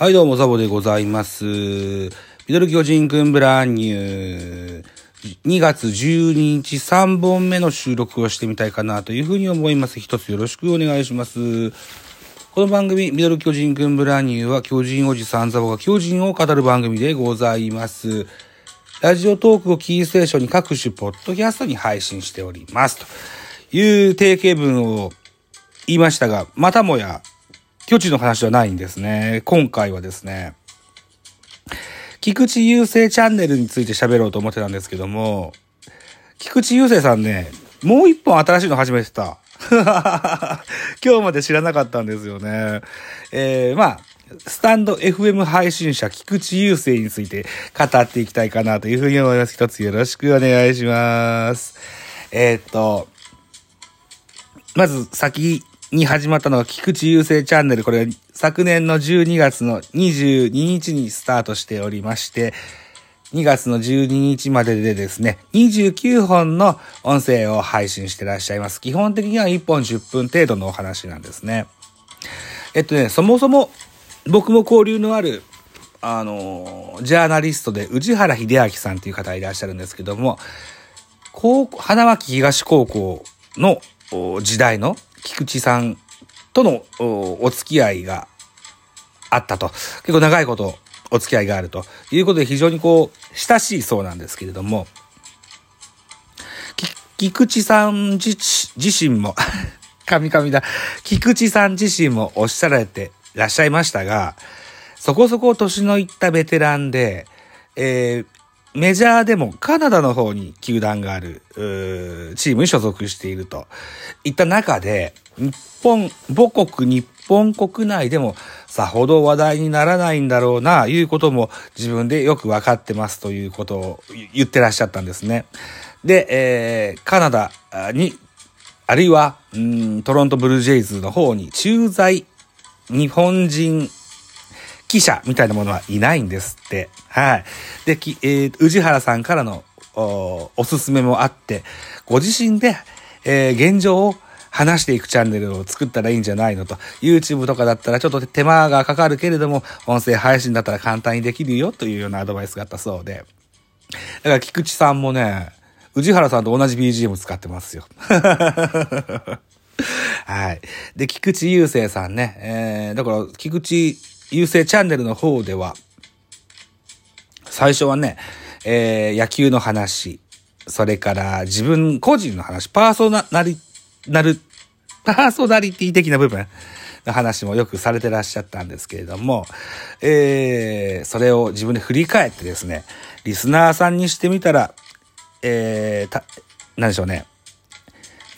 はい、どうも、ザボでございます。ミドル巨人くんブランニュー。2月12日3本目の収録をしてみたいかなというふうに思います。一つよろしくお願いします。この番組、ミドル巨人くんブランニューは、巨人おじさんザボが巨人を語る番組でございます。ラジオトークをキーステーションに各種ポッドキャストに配信しております。という定型文を言いましたが、またもや、巨人の話ではないんですね。今回はですね、菊池雄星チャンネルについて喋ろうと思ってたんですけども、菊池雄星さんね、もう一本新しいの始めてた。今日まで知らなかったんですよね。えー、まあ、スタンド FM 配信者菊池雄星について語っていきたいかなというふうに思います。一つよろしくお願いします。えー、っと、まず先に始まったのが菊池雄星チャンネル。これ昨年の12月の22日にスタートしておりまして、2月の12日まででですね、29本の音声を配信してらっしゃいます。基本的には1本10分程度のお話なんですね。えっとね、そもそも僕も交流のある、あの、ジャーナリストで宇治原秀明さんという方いらっしゃるんですけども、高校、花巻東高校の時代の菊池さんとのお付き合いがあったと。結構長いことお付き合いがあるということで非常にこう親しいそうなんですけれども、菊池さん自身も、神々だ、菊池さん自身もおっしゃられてらっしゃいましたが、そこそこ年のいったベテランで、えー、メジャーでもカナダの方に球団がある、ーチームに所属しているといった中で、日本、母国日本国内でもさほど話題にならないんだろうな、いうことも自分でよくわかってますということを言ってらっしゃったんですね。で、えー、カナダに、あるいは、うん、トロントブルージェイズの方に駐在日本人記者みたいなものはいないんですって。はい。で、きえー、宇治原さんからのおおすすめもあって、ご自身で、えー、現状を話していくチャンネルを作ったらいいんじゃないのと。YouTube とかだったらちょっと手間がかかるけれども、音声配信だったら簡単にできるよというようなアドバイスがあったそうで。だから菊池さんもね、宇治原さんと同じ BGM 使ってますよ。はい。で、菊池雄星さんね。えー、だから、菊池優勢チャンネルの方では、最初はね、えー、野球の話、それから自分個人の話、パーソナリ、なる、パーソナリティ的な部分の話もよくされてらっしゃったんですけれども、えー、それを自分で振り返ってですね、リスナーさんにしてみたら、えー、た、なんでしょうね、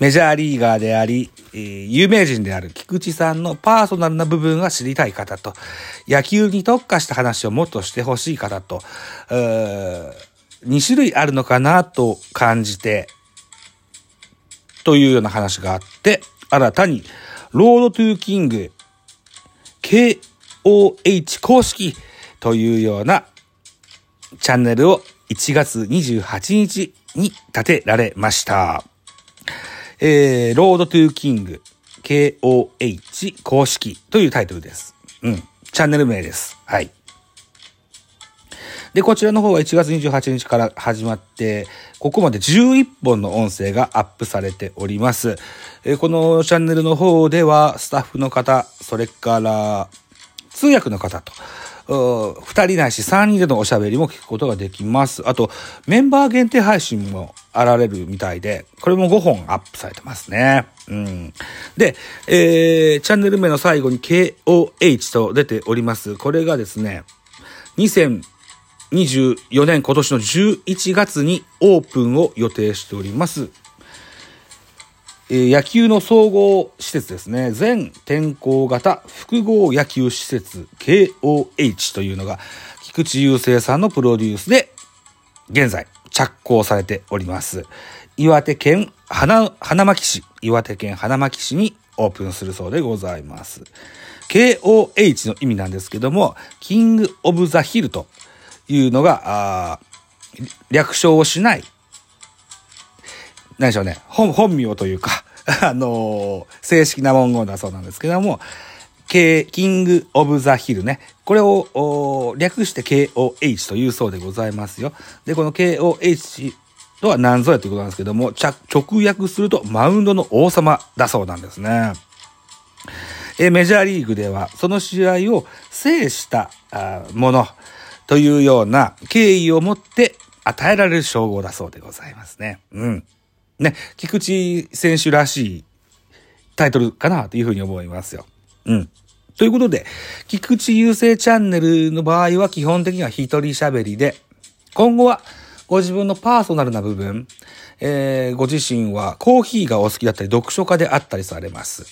メジャーリーガーであり、えー、有名人である菊池さんのパーソナルな部分が知りたい方と、野球に特化した話をもっとしてほしい方と、2種類あるのかなと感じて、というような話があって、新たに、 Road to King、KOH 公式というようなチャンネルを1月28日に立てられました。えー、 Road to King KOH 公式というタイトルです。うん。チャンネル名です。はい。で、こちらの方は1月28日から始まって、ここまで11本の音声がアップされております。え、このチャンネルの方では、スタッフの方、それから、通訳の方と、二人ないし三人でのおしゃべりも聞くことができます。あと、メンバー限定配信もあられるみたいで、これも5本アップされてますね。うん。で、えー、チャンネル名の最後に KOH と出ております。これがですね、2024年今年の11月にオープンを予定しております。え、野球の総合施設ですね。全天候型複合野球施設 KOH というのが菊池雄星さんのプロデュースで現在着工されております。岩手県花花巻市、岩手県花巻市にオープンするそうでございます。KOH の意味なんですけども、キング・オブ・ザ・ヒルというのが、略称をしない何でしょうね、本、名というか、あのー、正式な文言だそうなんですけども、K、キング・オブ・ザ・ヒルね。これを略して KOH というそうでございますよ。で、この KOH とは何ぞやということなんですけども、直訳するとマウンドの王様だそうなんですね。えメジャーリーグではその試合を制したものというような敬意を持って与えられる称号だそうでございますね。うん。ね、菊池選手らしいタイトルかなというふうに思いますよ。うん。ということで、菊池雄星チャンネルの場合は基本的には一人喋りで、今後はご自分のパーソナルな部分、えー、ご自身はコーヒーがお好きだったり、読書家であったりされます。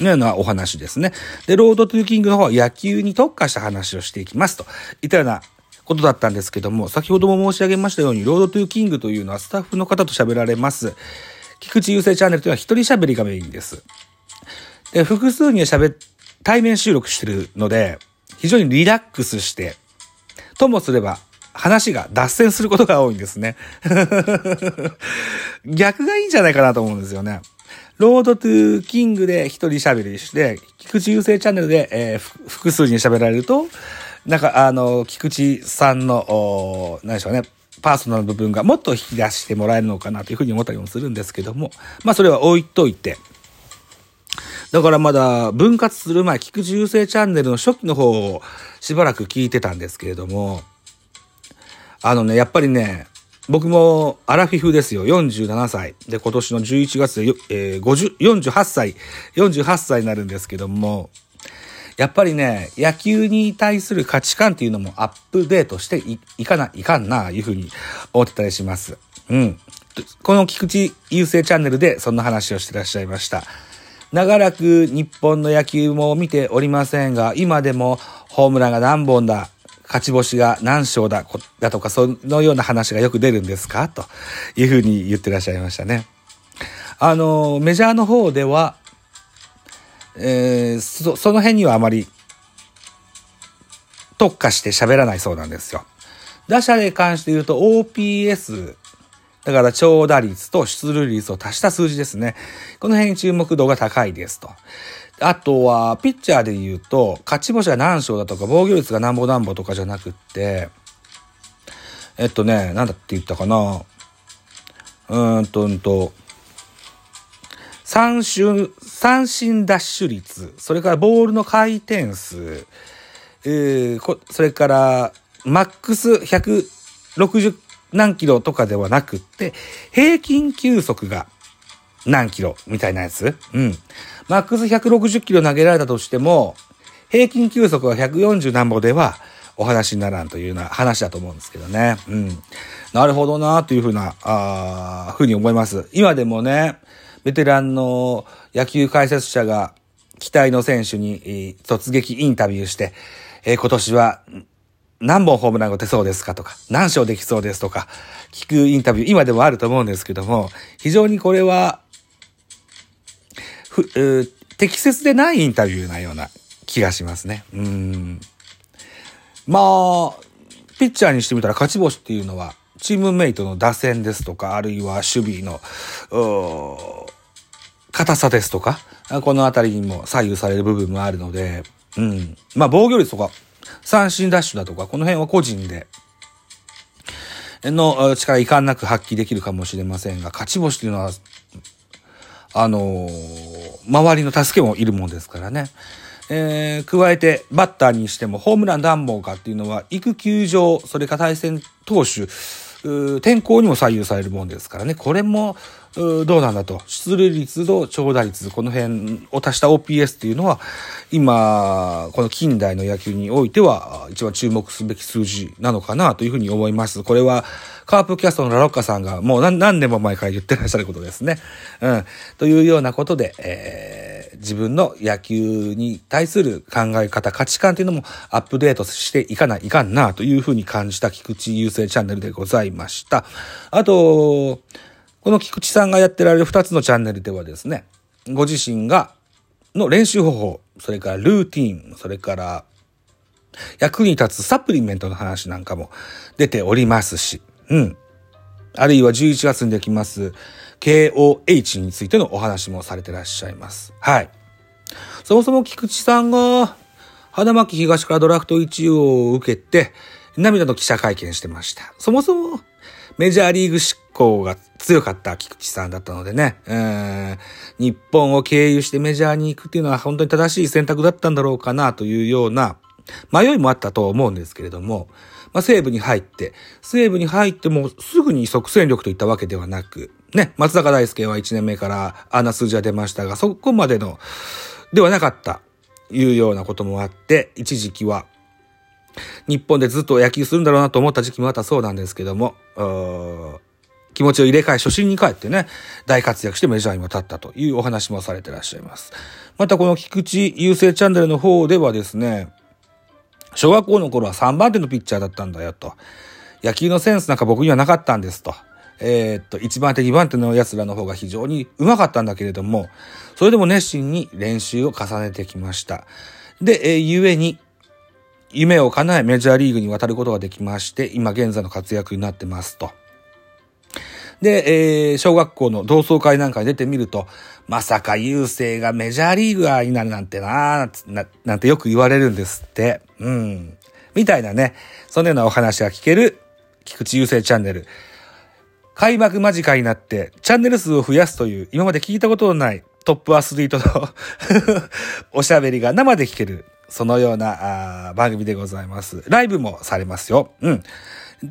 のようなお話ですね。で、 Road to King の方は野球に特化した話をしていきますといったようなことだったんですけども、先ほども申し上げましたように、 Road to King というのはスタッフの方と喋られます。菊池雄星チャンネルというのは一人喋りがメインです。で、複数には喋って、対面収録してるので、非常にリラックスして、ともすれば話が脱線することが多いんですね。逆がいいんじゃないかなと思うんですよね。ロードトゥーキングで一人喋りして、菊池雄星チャンネルで、えー、複数に喋られると、なんか、あの、菊池さんの、何でしょうね、パーソナル部分がもっと引き出してもらえるのかなというふうに思ったりもするんですけども、まあそれは置いといて、だからまだ分割する前、菊池優勢チャンネルの初期の方をしばらく聞いてたんですけれども、あのね、やっぱりね、僕もアラフィフですよ。47歳。で、今年の11月で、えー、50、48歳、48歳になるんですけども、やっぱりね、野球に対する価値観っていうのもアップデートしていかな、いかんな、いうふうに思ってたりします。うん。この菊池優勢チャンネルでそんな話をしてらっしゃいました。長らく日本の野球も見ておりませんが、今でもホームランが何本だ、勝ち星が何勝だ、だとか、そのような話がよく出るんですか？というふうに言ってらっしゃいましたね。あの、メジャーの方では、えー、そその辺にはあまり特化して喋らないそうなんですよ。打者に関して言うと OPS だから長打率と出塁率を足した数字ですね。この辺に注目度が高いですと。あとは、ピッチャーで言うと、勝ち星が何勝だとか、防御率が何ぼ何ぼとかじゃなくって、えっとね、なんだって言ったかな。うーんと、うんと、三振、三振ダッシュ率、それからボールの回転数、えー、それから、マックス160何キロとかではなくって、平均球速が何キロみたいなやつ？うん。マックス160キロ投げられたとしても、平均球速が140何歩ではお話にならんというような話だと思うんですけどね。うん。なるほどなというふうな、あふうに思います。今でもね、ベテランの野球解説者が期待の選手に突撃インタビューして、えー、今年は何本ホームランが打てそうですかとか、何勝できそうですとか、聞くインタビュー、今でもあると思うんですけども、非常にこれは、ふ、適切でないインタビューなような気がしますね。うん。まあ、ピッチャーにしてみたら勝ち星っていうのは、チームメイトの打線ですとか、あるいは守備の、硬さですとか、このあたりにも左右される部分もあるので、うん。まあ防御率とか三振ダッシュだとか、この辺は個人で、の力いかんなく発揮できるかもしれませんが、勝ち星というのは、あのー、周りの助けもいるもんですからね。えー、加えて、バッターにしても、ホームラン暖房かっていうのは、行く球場、それか対戦投手、天候にも左右されるもんですからね。これも、どうなんだと。出塁率と長打率、この辺を足した OPS っていうのは、今、この近代の野球においては、一番注目すべき数字なのかなというふうに思います。これは、カープキャストのラロッカさんがもう何年も前から言ってらっしゃることですね。うん。というようなことで、えー、自分の野球に対する考え方、価値観というのもアップデートしていかないかんなというふうに感じた菊池優勢チャンネルでございました。あと、この菊池さんがやってられる2つのチャンネルではですね、ご自身が、の練習方法、それからルーティン、それから役に立つサプリメントの話なんかも出ておりますし、うん。あるいは11月にできます KOH についてのお話もされてらっしゃいます。はい。そもそも菊池さんが、花巻東からドラフト1位を受けて、涙の記者会見してました。そもそも、メジャーリーグ執行が強かった菊池さんだったのでね、日本を経由してメジャーに行くっていうのは本当に正しい選択だったんだろうかなというような迷いもあったと思うんですけれども、まあ、西部に入って、西部に入ってもすぐに即戦力といったわけではなく、ね、松坂大輔は1年目からあんな数字が出ましたが、そこまでの、ではなかった、いうようなこともあって、一時期は、日本でずっと野球するんだろうなと思った時期もあったそうなんですけども、気持ちを入れ替え、初心に帰ってね、大活躍してメジャーにも立ったというお話もされてらっしゃいます。またこの菊池優勢チャンネルの方ではですね、小学校の頃は3番手のピッチャーだったんだよと。野球のセンスなんか僕にはなかったんですと。えー、っと、1番手、2番手の奴らの方が非常に上手かったんだけれども、それでも熱心に練習を重ねてきました。で、えー、ゆえに、夢を叶えメジャーリーグに渡ることができまして、今現在の活躍になってますと。で、えー、小学校の同窓会なんかに出てみると、まさか優勢がメジャーリーグになるなんてなな、なんてよく言われるんですって。うん。みたいなね、そのようなお話が聞ける、菊池優勢チャンネル。開幕間近になって、チャンネル数を増やすという、今まで聞いたことのないトップアスリートの おしゃべりが生で聞ける、そのような番組でございます。ライブもされますよ。うん。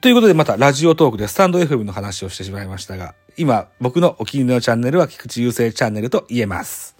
ということでまたラジオトークでスタンド FM の話をしてしまいましたが、今僕のお気に入りのチャンネルは菊池雄星チャンネルと言えます。